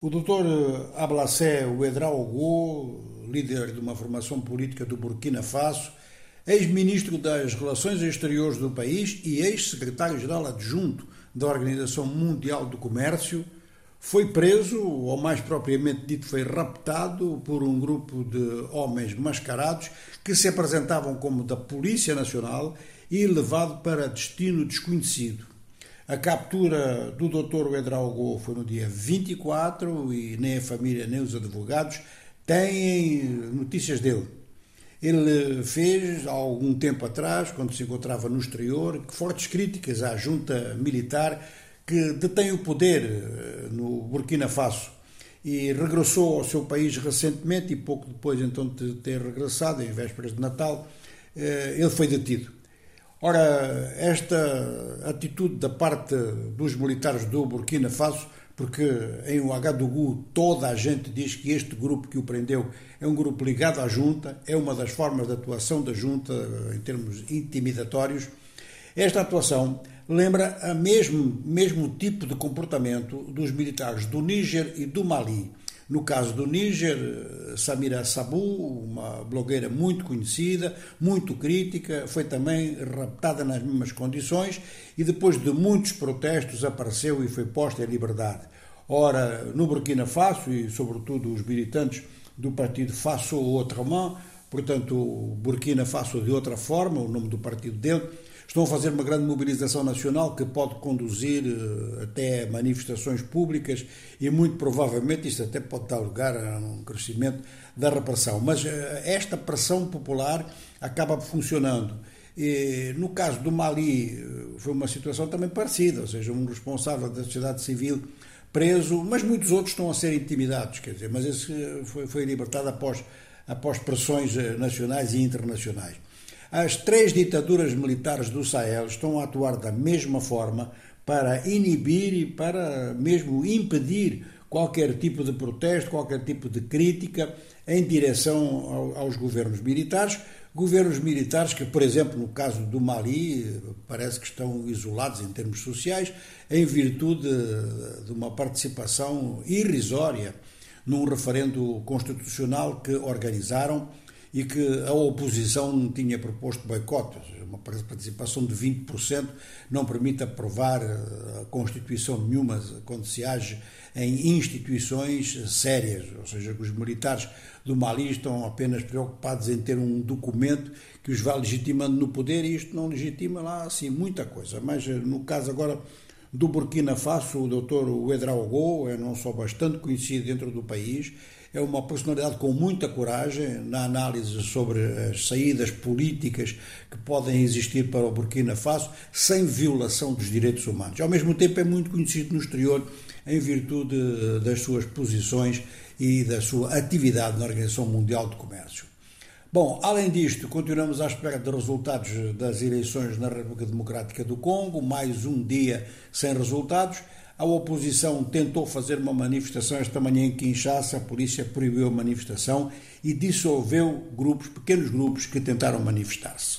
O Dr. Ablacé Ouedraogo, líder de uma formação política do Burkina Faso, ex-ministro das Relações Exteriores do país e ex-secretário-geral adjunto da Organização Mundial do Comércio, foi preso, ou mais propriamente dito, foi raptado por um grupo de homens mascarados que se apresentavam como da Polícia Nacional e levado para destino desconhecido. A captura do Dr. Edraugo foi no dia 24 e nem a família nem os advogados têm notícias dele. Ele fez, há algum tempo atrás, quando se encontrava no exterior, fortes críticas à junta militar que detém o poder eh, no Burkina Faso e regressou ao seu país recentemente e pouco depois então de ter regressado, em vésperas de Natal, eh, ele foi detido. Ora, esta atitude da parte dos militares do Burkina Faso, porque em Ouagadougou toda a gente diz que este grupo que o prendeu é um grupo ligado à junta, é uma das formas de atuação da junta em termos intimidatórios. Esta atuação lembra a mesmo, mesmo tipo de comportamento dos militares do Níger e do Mali no caso do Níger, Samira Sabu, uma blogueira muito conhecida, muito crítica, foi também raptada nas mesmas condições e depois de muitos protestos apareceu e foi posta em liberdade. Ora, no Burkina Faso e sobretudo os militantes do partido Faso Autrement, portanto, Burkina Faso de outra forma, o nome do partido dele, Estão a fazer uma grande mobilização nacional que pode conduzir eh, até manifestações públicas e, muito provavelmente, isto até pode dar lugar a um crescimento da repressão. Mas eh, esta pressão popular acaba funcionando. E, no caso do Mali, eh, foi uma situação também parecida, ou seja, um responsável da sociedade civil preso, mas muitos outros estão a ser intimidados, quer dizer, mas esse foi, foi libertado após, após pressões nacionais e internacionais. As três ditaduras militares do Sahel estão a atuar da mesma forma para inibir e para mesmo impedir qualquer tipo de protesto, qualquer tipo de crítica em direção aos governos militares. Governos militares que, por exemplo, no caso do Mali, parece que estão isolados em termos sociais, em virtude de uma participação irrisória num referendo constitucional que organizaram e que a oposição tinha proposto boicote, uma participação de 20% não permite aprovar eh, a Constituição nenhuma quando se age em instituições sérias, ou seja, que os militares do Mali estão apenas preocupados em ter um documento que os vá legitimando no poder e isto não legitima lá assim muita coisa. Mas eh, no caso agora do Burkina Faso, o Dr. Ouedraogo é não só bastante conhecido dentro do país, é uma personalidade com muita coragem na análise sobre as saídas políticas que podem existir para o Burkina Faso sem violação dos direitos humanos. Ao mesmo tempo, é muito conhecido no exterior em virtude das suas posições e da sua atividade na Organização Mundial de Comércio. Bom, além disto, continuamos à espera de resultados das eleições na República Democrática do Congo, mais um dia sem resultados. A oposição tentou fazer uma manifestação esta manhã em Kinshasa, a polícia proibiu a manifestação e dissolveu grupos, pequenos grupos que tentaram manifestar-se.